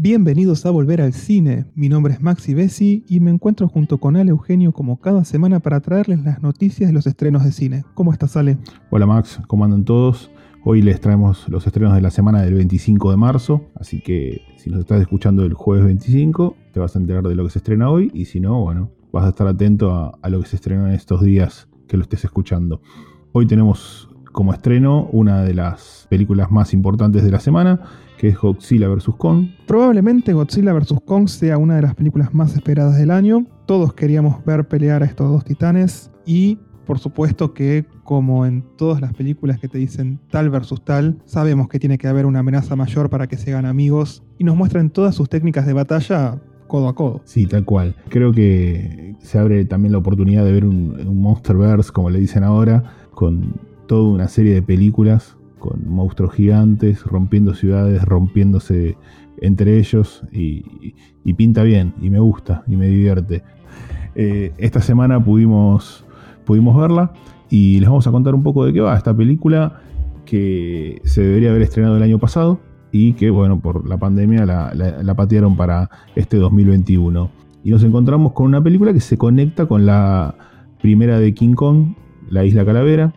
Bienvenidos a Volver al Cine. Mi nombre es Maxi Bessi y me encuentro junto con Ale Eugenio como cada semana para traerles las noticias de los estrenos de cine. ¿Cómo estás, Ale? Hola Max, ¿cómo andan todos? Hoy les traemos los estrenos de la semana del 25 de marzo, así que si nos estás escuchando el jueves 25, te vas a enterar de lo que se estrena hoy y si no, bueno, vas a estar atento a, a lo que se estrenó en estos días que lo estés escuchando. Hoy tenemos como estreno una de las películas más importantes de la semana, que es Godzilla vs. Kong. Probablemente Godzilla vs. Kong sea una de las películas más esperadas del año. Todos queríamos ver pelear a estos dos titanes y por supuesto que como en todas las películas que te dicen tal versus tal, sabemos que tiene que haber una amenaza mayor para que se hagan amigos y nos muestran todas sus técnicas de batalla codo a codo. Sí, tal cual. Creo que se abre también la oportunidad de ver un, un Monsterverse, como le dicen ahora, con toda una serie de películas con monstruos gigantes, rompiendo ciudades, rompiéndose entre ellos y, pinta bien y me gusta y me divierte. Eh, esta semana pudimos, pudimos verla y les vamos a contar un poco de qué va esta película que se debería haber estrenado el año pasado y que, bueno, por la pandemia la, la patearon para este 2021. Y nos encontramos con una película que se conecta con la primera de King Kong, La Isla Calavera,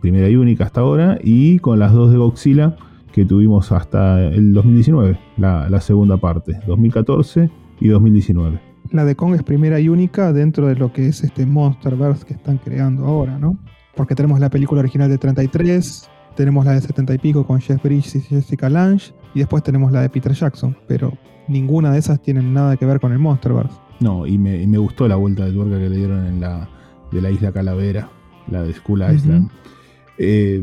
primera y única hasta ahora, y con las dos de Godzilla que tuvimos hasta el 2019, la, la segunda parte, 2014 y 2019. La de Kong es primera y única dentro de lo que es este Monsterverse que están creando ahora, ¿no? Porque tenemos la película original de 33, tenemos la de 70 y pico con Jeff Bridges y Jessica Lange, y después tenemos la de Peter Jackson, pero ninguna de esas tienen nada que ver con el Monsterverse. No, y me, y me gustó la vuelta de tuerca que le dieron en la de la isla Calavera, la de Skull Island. Uh -huh. Eh,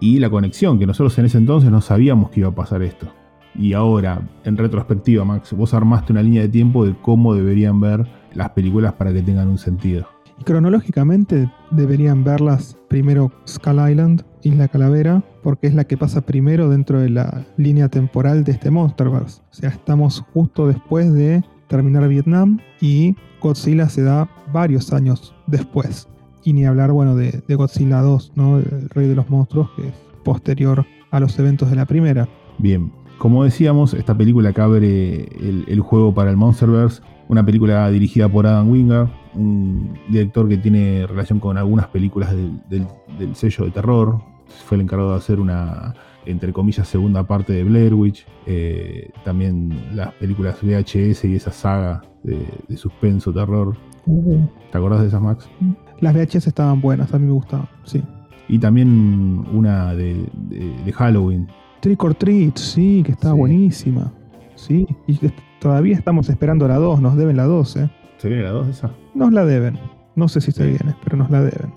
y la conexión, que nosotros en ese entonces no sabíamos que iba a pasar esto. Y ahora, en retrospectiva, Max, vos armaste una línea de tiempo de cómo deberían ver las películas para que tengan un sentido. Y cronológicamente deberían verlas primero Skull Island, Isla Calavera, porque es la que pasa primero dentro de la línea temporal de este Monsterverse. O sea, estamos justo después de terminar Vietnam y Godzilla se da varios años después. Y ni hablar, bueno, de, de Godzilla 2, ¿no? El Rey de los Monstruos, que es posterior a los eventos de la primera. Bien, como decíamos, esta película que abre el, el, juego para el Monsterverse, una película dirigida por Adam Wingard, un director que tiene relación con algunas películas del, del, del, sello de terror. Fue el encargado de hacer una, entre comillas, segunda parte de Blair Witch. Eh, también las películas VHS y esa saga de, de suspenso, terror. Uh. ¿Te acordás de esas, Max? Las VHS estaban buenas, a mí me gustaban, sí. Y también una de, de, de Halloween, Trick or Treat, sí, que estaba sí. buenísima. Sí, y todavía estamos esperando la 2, nos deben la 2, ¿eh? ¿Se viene la 2 esa? Nos la deben. No sé si se viene, pero nos la deben.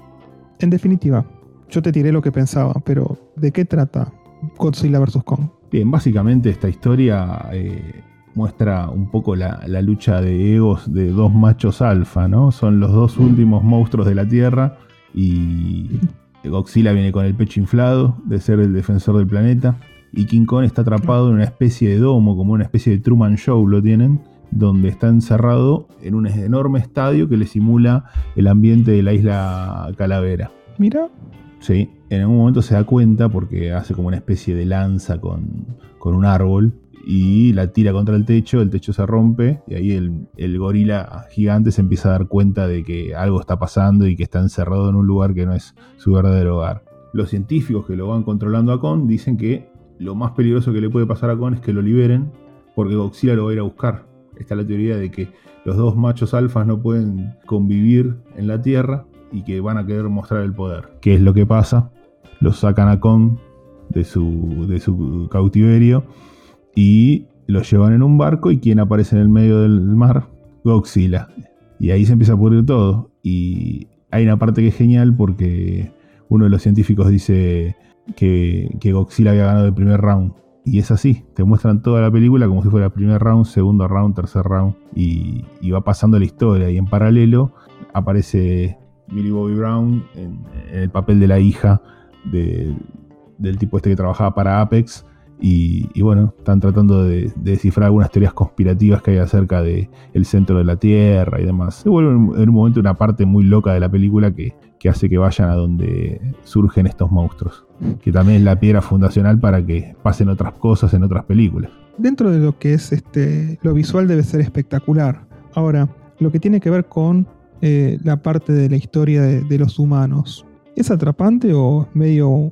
En definitiva, yo te tiré lo que pensaba, pero ¿de qué trata Godzilla vs. Kong? Bien, básicamente esta historia eh, muestra un poco la, la, lucha de egos de dos machos alfa, ¿no? Son los dos últimos monstruos de la Tierra y Godzilla viene con el pecho inflado de ser el defensor del planeta y King Kong está atrapado en una especie de domo, como una especie de Truman Show lo tienen, donde está encerrado en un enorme estadio que le simula el ambiente de la isla Calavera. Mira. Sí, en algún momento se da cuenta porque hace como una especie de lanza con, con un árbol y la tira contra el techo, el techo se rompe y ahí el, gorila gigante se empieza a dar cuenta de que algo está pasando y que está encerrado en un lugar que no es su verdadero hogar. Los científicos que lo van controlando a Kong dicen que lo más peligroso que le puede pasar a Kong es que lo liberen porque Godzilla lo va a ir a buscar. Está la teoría de que los dos machos alfas no pueden convivir en la Tierra y que van a querer mostrar el poder. ¿Qué es lo que pasa? Los sacan a Kong de su, de su cautiverio y lo llevan en un barco y quien aparece en el medio del mar, Godzilla. Y ahí se empieza a pudrir todo. Y hay una parte que es genial porque uno de los científicos dice que, que Godzilla había ganado el primer round. Y es así, te muestran toda la película como si fuera el primer round, segundo round, tercer round. Y, va pasando la historia. Y en paralelo aparece Millie Bobby Brown en, el papel de la hija de, del tipo este que trabajaba para Apex. Y, bueno, están tratando de, de, descifrar algunas teorías conspirativas que hay acerca del el centro de la Tierra y demás. Se vuelve en, en, un momento una parte muy loca de la película que, que, hace que vayan a donde surgen estos monstruos. Que también es la piedra fundacional para que pasen otras cosas en otras películas. dentro de lo que es este, lo visual debe ser espectacular. Ahora, lo que tiene que ver con eh, la parte de la historia de, de los humanos, ¿es atrapante o medio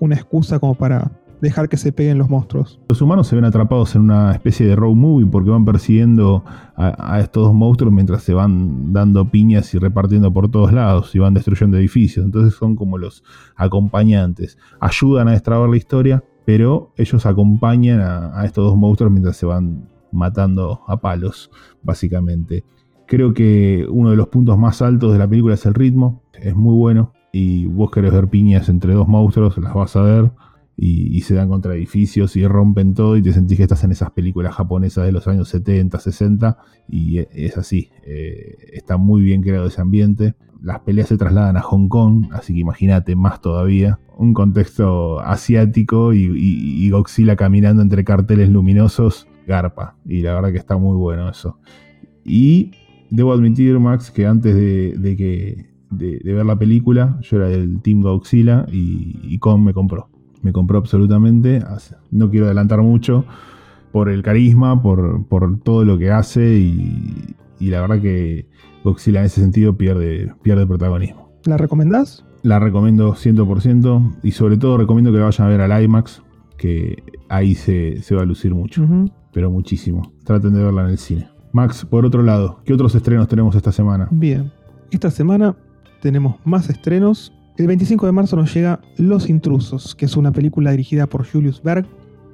una excusa como para dejar que se peguen los monstruos. Los humanos se ven atrapados en una especie de road movie porque van persiguiendo a, estos dos monstruos mientras se van dando piñas y repartiendo por todos lados y van destruyendo edificios. Entonces son como los acompañantes. Ayudan a destrabar la historia, pero ellos acompañan a, a estos dos monstruos mientras se van matando a palos, básicamente. Creo que uno de los puntos más altos de la película es el ritmo, es muy bueno. Y vos querés ver piñas entre dos monstruos, las vas a ver y, se dan contra edificios y rompen todo y te sentís que estás en esas películas japonesas de los años 70, 60 y e, es así, eh, está muy bien creado ese ambiente. Las peleas se trasladan a Hong Kong, así que imagínate más todavía. Un contexto asiático y, y, Godzilla caminando entre carteles luminosos, garpa. Y la verdad que está muy bueno eso. Y debo admitir, Max, que antes de, que, de, ver la película, yo era del Team Godzilla y, y Kong me compró me compró absolutamente. No quiero adelantar mucho por el carisma, por, todo lo que hace y, la verdad que Godzilla en ese sentido pierde, pierde protagonismo. ¿La recomendás? La recomiendo 100% y sobre todo recomiendo que vayan a ver al IMAX, que ahí se, va a lucir mucho, pero muchísimo. Traten de verla en el cine. Max, por otro lado, ¿qué otros estrenos tenemos esta semana? Bien, esta semana tenemos más estrenos el 25 de marzo nos llega Los Intrusos, que es una película dirigida por Julius Berg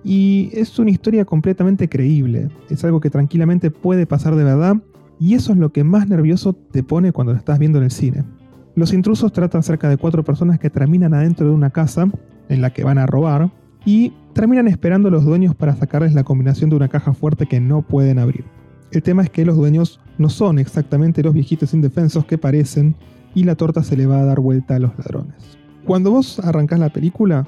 y es una historia completamente creíble. Es algo que tranquilamente puede pasar de verdad y eso es lo que más nervioso te pone cuando lo estás viendo en el cine. Los intrusos tratan cerca de cuatro personas que terminan adentro de una casa en la que van a robar y terminan esperando a los dueños para sacarles la combinación de una caja fuerte que no pueden abrir. El tema es que los dueños no son exactamente los viejitos indefensos que parecen y la torta se le va a dar vuelta a los ladrones. Cuando vos arrancás la película,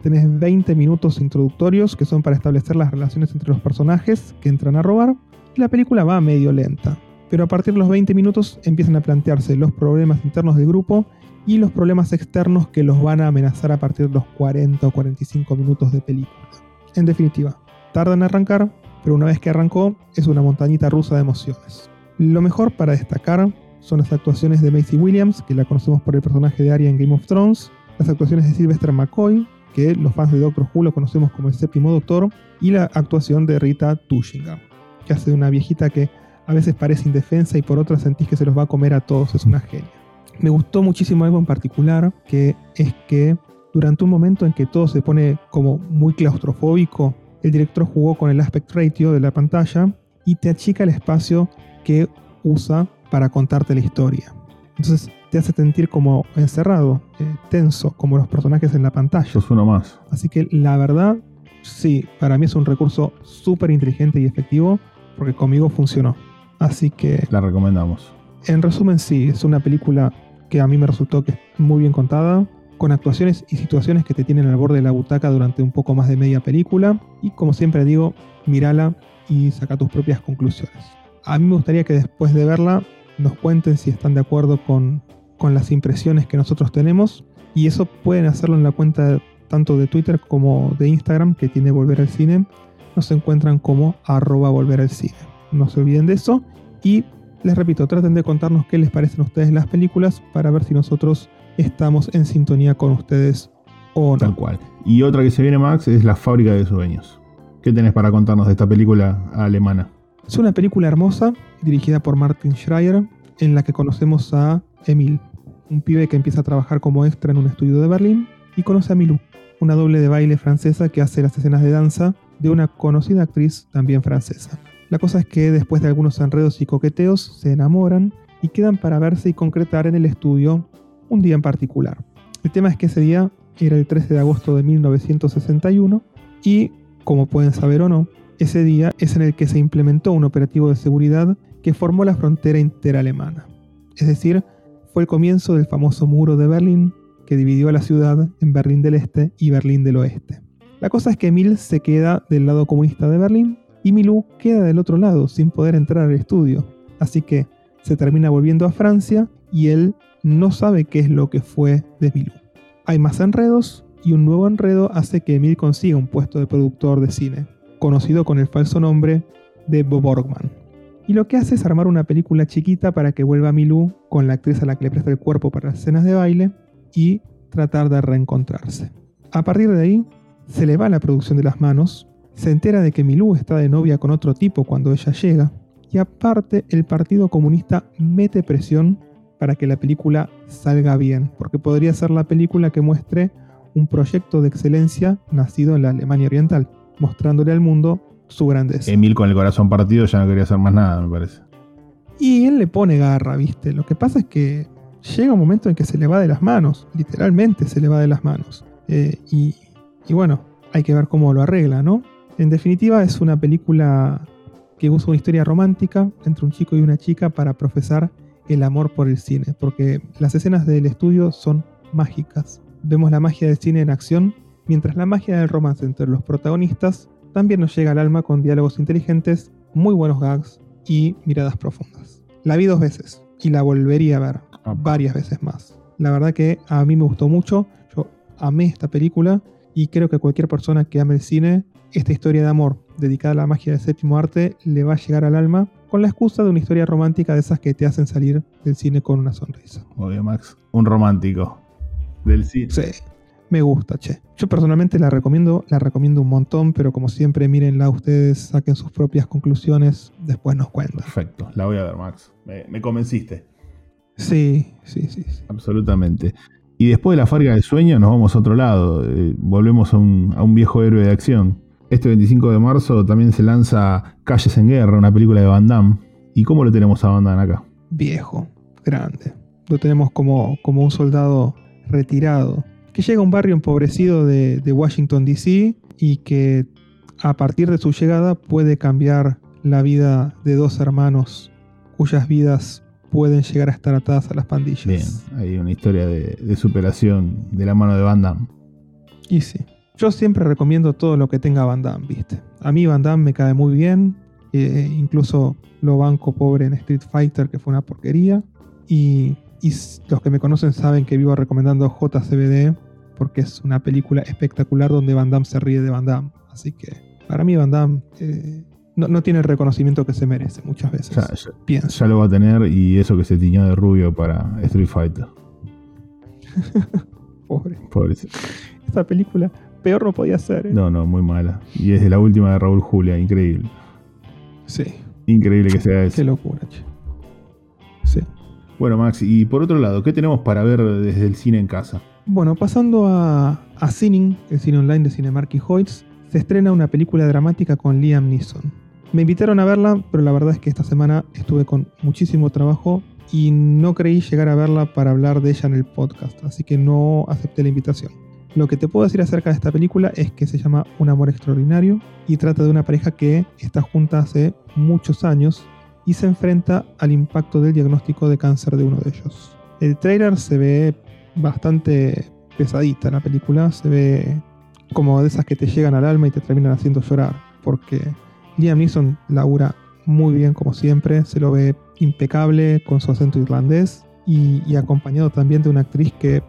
tenés 20 minutos introductorios que son para establecer las relaciones entre los personajes que entran a robar y la película va medio lenta. Pero a partir de los 20 minutos empiezan a plantearse los problemas internos del grupo y los problemas externos que los van a amenazar a partir de los 40 o 45 minutos de película. En definitiva, tarda en arrancar, pero una vez que arrancó es una montañita rusa de emociones. Lo mejor para destacar son las actuaciones de Macy Williams, que la conocemos por el personaje de Arya en Game of Thrones, las actuaciones de Sylvester McCoy, que los fans de Doctor Who lo conocemos como el séptimo doctor, y la actuación de Rita Tushingham, que hace de una viejita que a veces parece indefensa y por otras sentís que se los va a comer a todos, es una genia. Me gustó muchísimo algo en particular, que es que durante un momento en que todo se pone como muy claustrofóbico, el director jugó con el aspect ratio de la pantalla y te achica el espacio que usa para contarte la historia. Entonces te hace sentir como encerrado, eh, tenso, como los personajes en la pantalla. Eso suena más. Así que la verdad, sí, para mí es un recurso súper inteligente y efectivo, porque conmigo funcionó. Así que... La recomendamos. En resumen, sí, es una película que a mí me resultó que es muy bien contada, con actuaciones y situaciones que te tienen al borde de la butaca durante un poco más de media película. Y como siempre digo, mírala y saca tus propias conclusiones. A mí me gustaría que después de verla nos cuenten si están de acuerdo con, las impresiones que nosotros tenemos. Y eso pueden hacerlo en la cuenta tanto de Twitter como de Instagram que tiene Volver al Cine. Nos encuentran como arroba Volver al Cine. No se olviden de eso. Y les repito, traten de contarnos qué les parecen a ustedes las películas para ver si nosotros estamos en sintonía con ustedes o no. Tal cual. Y otra que se viene, Max, es La Fábrica de Sueños. ¿Qué tenés para contarnos de esta película alemana? Es una película hermosa dirigida por Martin Schreier en la que conocemos a Emil, un pibe que empieza a trabajar como extra en un estudio de Berlín y conoce a Milou, una doble de baile francesa que hace las escenas de danza de una conocida actriz también francesa. La cosa es que después de algunos enredos y coqueteos se enamoran y quedan para verse y concretar en el estudio un día en particular. El tema es que ese día era el 13 de agosto de 1961 y, como pueden saber o no, ese día es en el que se implementó un operativo de seguridad que formó la frontera interalemana. Es decir, fue el comienzo del famoso muro de Berlín que dividió a la ciudad en Berlín del Este y Berlín del Oeste. La cosa es que Emil se queda del lado comunista de Berlín y Milú queda del otro lado sin poder entrar al estudio. Así que se termina volviendo a Francia y él no sabe qué es lo que fue de Milú. Hay más enredos y un nuevo enredo hace que Emil consiga un puesto de productor de cine conocido con el falso nombre de Bob Borgman. Y lo que hace es armar una película chiquita para que vuelva Milú con la actriz a la que le presta el cuerpo para las escenas de baile y tratar de reencontrarse. A partir de ahí, se le va la producción de las manos, se entera de que Milú está de novia con otro tipo cuando ella llega, y aparte el Partido Comunista mete presión para que la película salga bien, porque podría ser la película que muestre un proyecto de excelencia nacido en la Alemania Oriental, mostrándole al mundo su grandeza. Emil con el corazón partido ya no quería hacer más nada, me parece. Y él le pone garra, ¿viste? Lo que pasa es que llega un momento en que se le va de las manos, literalmente se le va de las manos. Eh, y, y bueno, hay que ver cómo lo arregla, ¿no? En definitiva, es una película que usa una historia romántica entre un chico y una chica para profesar el amor por el cine, porque las escenas del estudio son mágicas. Vemos la magia del cine en acción, mientras la magia del romance entre los protagonistas también nos llega al alma con diálogos inteligentes, muy buenos gags y miradas profundas. La vi dos veces y la volvería a ver varias veces más. La verdad que a mí me gustó mucho, yo amé esta película y creo que cualquier persona que ame el cine, esta historia de amor dedicada a la magia del séptimo arte le va a llegar al alma con la excusa de una historia romántica de esas que te hacen salir del cine con una sonrisa. Obvio, Max, un romántico del cine. Sí, me gusta, che. Yo personalmente la recomiendo, la recomiendo un montón, pero como siempre, mírenla ustedes, saquen sus propias conclusiones, después nos cuentan. Perfecto, la voy a ver, Max. Me, me convenciste. Sí, sí, sí, sí. Absolutamente. Y después de la farga de sueño nos vamos a otro lado. Eh, volvemos a un, a un viejo héroe de acción. Este 25 de marzo también se lanza Calles en Guerra, una película de Van Damme. ¿Y cómo lo tenemos a Van Damme acá? Viejo, grande. Lo tenemos como, como un soldado retirado, que llega a un barrio empobrecido de, de Washington, D.C. y que a partir de su llegada puede cambiar la vida de dos hermanos cuyas vidas pueden llegar a estar atadas a las pandillas. Bien, hay una historia de, de superación de la mano de Van Damme. Y sí. Yo siempre recomiendo todo lo que tenga Van Damme, ¿viste? A mí Van Damme me cae muy bien. eh, incluso lo banco pobre en Street Fighter, que fue una porquería. Y, los que me conocen saben que vivo recomendando JCBD, porque es una película espectacular donde Van Damme se ríe de Van Damme. Así que para mí Van Damme eh, no, no tiene el reconocimiento que se merece muchas veces. Ya, ya- Pienso. ya lo va a tener y eso que se tiñó de rubio para Street Fighter. Pobre. Pobrecito. Esta película peor no podía ser. ¿eh? No, no, muy mala. Y es de la última de Raúl Julia, increíble. Sí, Increíble que sea eso. qué locura, che. Sí. Bueno, Max, y por otro lado, ¿qué tenemos para ver desde el cine en casa? Bueno, pasando a, a Cining, el cine online de Cinemark y Hoyts, se estrena una película dramática con Liam Neeson. Me invitaron a verla, pero la verdad es que esta semana estuve con muchísimo trabajo y no creí llegar a verla para hablar de ella en el podcast, así que no acepté la invitación. Lo que te puedo decir acerca de esta película es que se llama Un amor extraordinario y trata de una pareja que está junta hace muchos años y se enfrenta al impacto del diagnóstico de cáncer de uno de ellos. El trailer se ve bastante pesadita la película, se ve como de esas que te llegan al alma y te terminan haciendo llorar, porque Liam Neeson labura muy bien como siempre, se lo ve impecable con su acento irlandés y, acompañado también de una actriz que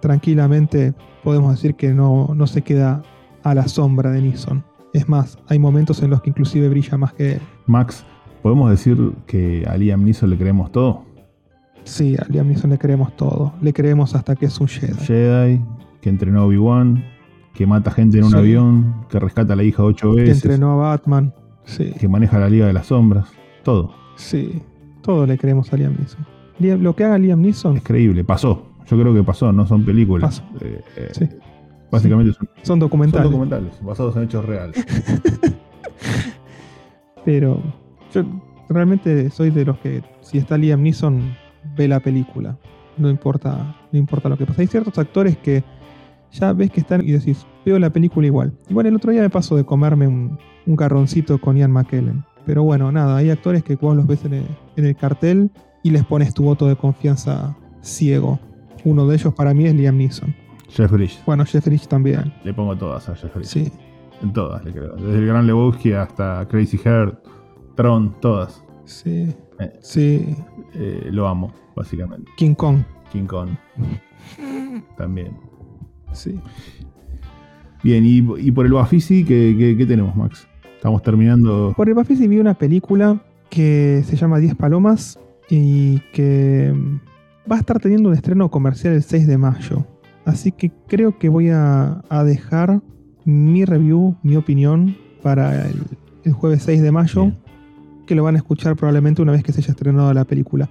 tranquilamente podemos decir que no, no se queda a la sombra de Neeson. Es más, hay momentos en los que inclusive brilla más que él. Max, ¿podemos decir que a Liam Neeson le creemos todo? Sí, a Liam Neeson le creemos todo. Le creemos hasta que es un Jedi. Jedi, que entrenó a Obi-Wan, que mata gente en un Sí. avión, que rescata a la hija ocho Que veces, entrenó a Batman. Sí, que maneja la Liga de las Sombras. Todo. sí. Todo le creemos a Liam Neeson. Liam- lo que haga Liam Neeson Es creíble. Pasó. Yo creo que pasó, no son películas. Pasó. Eh, eh, Sí. Básicamente son, son son documentales. documentales, basados en hechos reales. Pero yo realmente soy de los que si está Liam Neeson ve la película. No importa, no importa lo que pasa. Hay ciertos actores que ya ves que están y decís, veo la película igual. Igual el otro día me pasó de comerme un, un carroncito con Ian McKellen. Pero bueno, nada, hay actores que vos los ves en el, en el cartel y les pones tu voto de confianza ciego. Uno de ellos para mí es Liam Neeson. Jeff Bridges. Bueno, Jeff Bridges también. Le pongo todas a Jeff Bridges. Sí, En todas, le creo. Desde el Gran Lebowski hasta Crazy Heart, Tron, todas. sí. Sí. Eh, lo amo, básicamente. King Kong. King Kong. También. Sí. Bien, y, y por el Bafisi, ¿qué, qué, qué tenemos, Max? Estamos terminando. Por el Bafisi vi una película que se llama 10 Palomas y que va a estar teniendo un estreno comercial el 6 de mayo. Así que creo que voy a, a dejar mi review, mi opinión para el, el jueves 6 de mayo, Bien. Que lo van a escuchar probablemente una vez que se haya estrenado la película.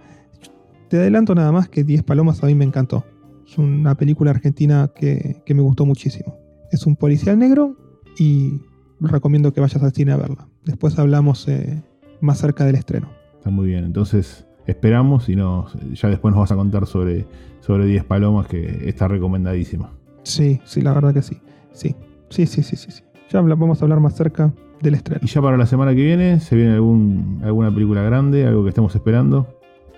Te adelanto nada más que 10 Palomas a mí me encantó. Es una película argentina que, que me gustó muchísimo. Es un policial negro y recomiendo que vayas al cine a verla. Después hablamos eh, más cerca del estreno. Está muy bien. Entonces, esperamos y nos, ya después nos vas a contar sobre, sobre 10 palomas, que está recomendadísima. Sí, sí, la verdad que sí. Sí, sí, sí, sí, sí. sí. Ya vamos a hablar más cerca del estreno. Y ya para la semana que viene, ¿se viene algún, alguna película grande, algo que estemos esperando?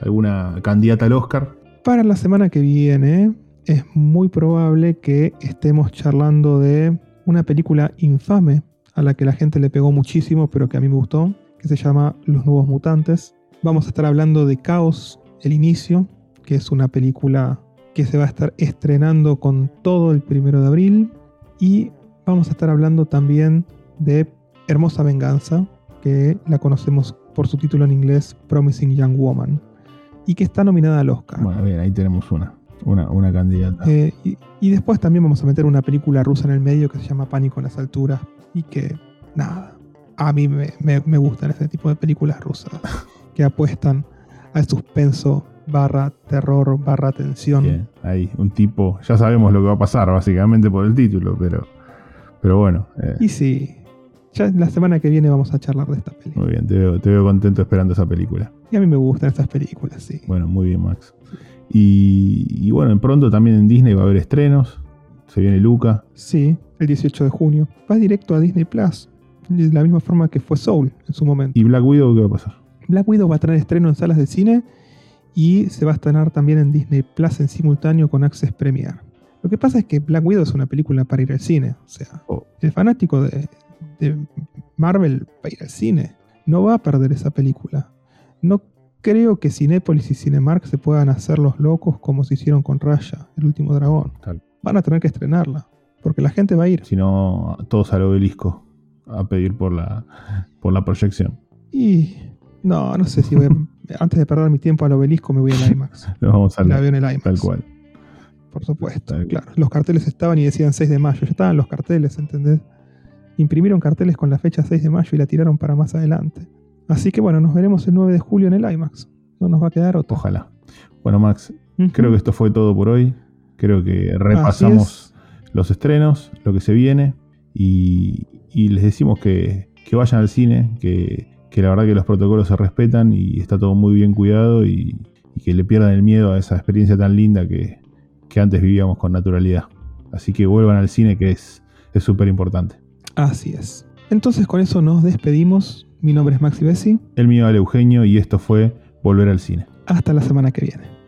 ¿Alguna candidata al Oscar? Para la semana que viene es muy probable que estemos charlando de una película infame a la que la gente le pegó muchísimo, pero que a mí me gustó, que se llama Los Nuevos Mutantes. Vamos a estar hablando de Caos, el inicio, que es una película que se va a estar estrenando con todo el primero de abril. Y vamos a estar hablando también de Hermosa Venganza, que la conocemos por su título en inglés Promising Young Woman, y que está nominada al Oscar. Bueno, bien, ahí tenemos una, una, una candidata. Eh, y, y después también vamos a meter una película rusa en el medio que se llama Pánico en las alturas y que, nada, a mí me, me- me gustan ese tipo de películas rusas que apuestan al suspenso barra terror barra tensión. Bien, ahí, un tipo, ya sabemos lo que va a pasar, básicamente por el título, pero, pero bueno, eh, Y sí, ya la semana que viene vamos a charlar de esta película. muy bien, te veo, te veo contento esperando esa película. Y a mí me gustan estas películas, sí. Bueno, muy bien, Max. Y, y bueno, en pronto también en Disney va a haber estrenos. Se viene Luca. Sí, el 18 de junio. Va directo a Disney Plus, de la misma forma que fue Soul en su momento. ¿Y Black Widow qué va a pasar? Black Widow va a tener estreno en salas de cine y se va a estrenar también en Disney Plus en simultáneo con Access Premier. Lo que pasa es que Black Widow es una película para ir al cine. O sea, Oh. el fanático de, de Marvel para ir al cine no va a perder esa película. No creo que Cinépolis y Cinemark se puedan hacer los locos como se hicieron con Raya, el último dragón. Tal. Van a tener que estrenarla, porque la gente va a ir. Si no, todos al obelisco a pedir por la, por la proyección. Y no, no sé si voy a- antes de perder mi tiempo al obelisco me voy al IMAX. Nos vamos a La veo en el IMAX. tal cual. Por supuesto, Tal cual. claro. Los carteles estaban y decían 6 de mayo. Ya estaban los carteles, ¿entendés? Imprimieron carteles con la fecha 6 de mayo y la tiraron para más adelante. Así que bueno, nos veremos el 9 de julio en el IMAX. No nos va a quedar otro. Ojalá. Bueno, Max, creo que esto fue todo por hoy. Creo que repasamos los estrenos, lo que se viene. Y, y les decimos que, que vayan al cine, que, que la verdad que los protocolos se respetan y está todo muy bien cuidado y, y que le pierdan el miedo a esa experiencia tan linda que, que antes vivíamos con naturalidad. Así que vuelvan al cine que es es súper importante. Así es. Entonces con eso nos despedimos. Mi nombre es Maxi Bessi. El mío, Ale Eugenio, y esto fue Volver al Cine. Hasta la semana que viene.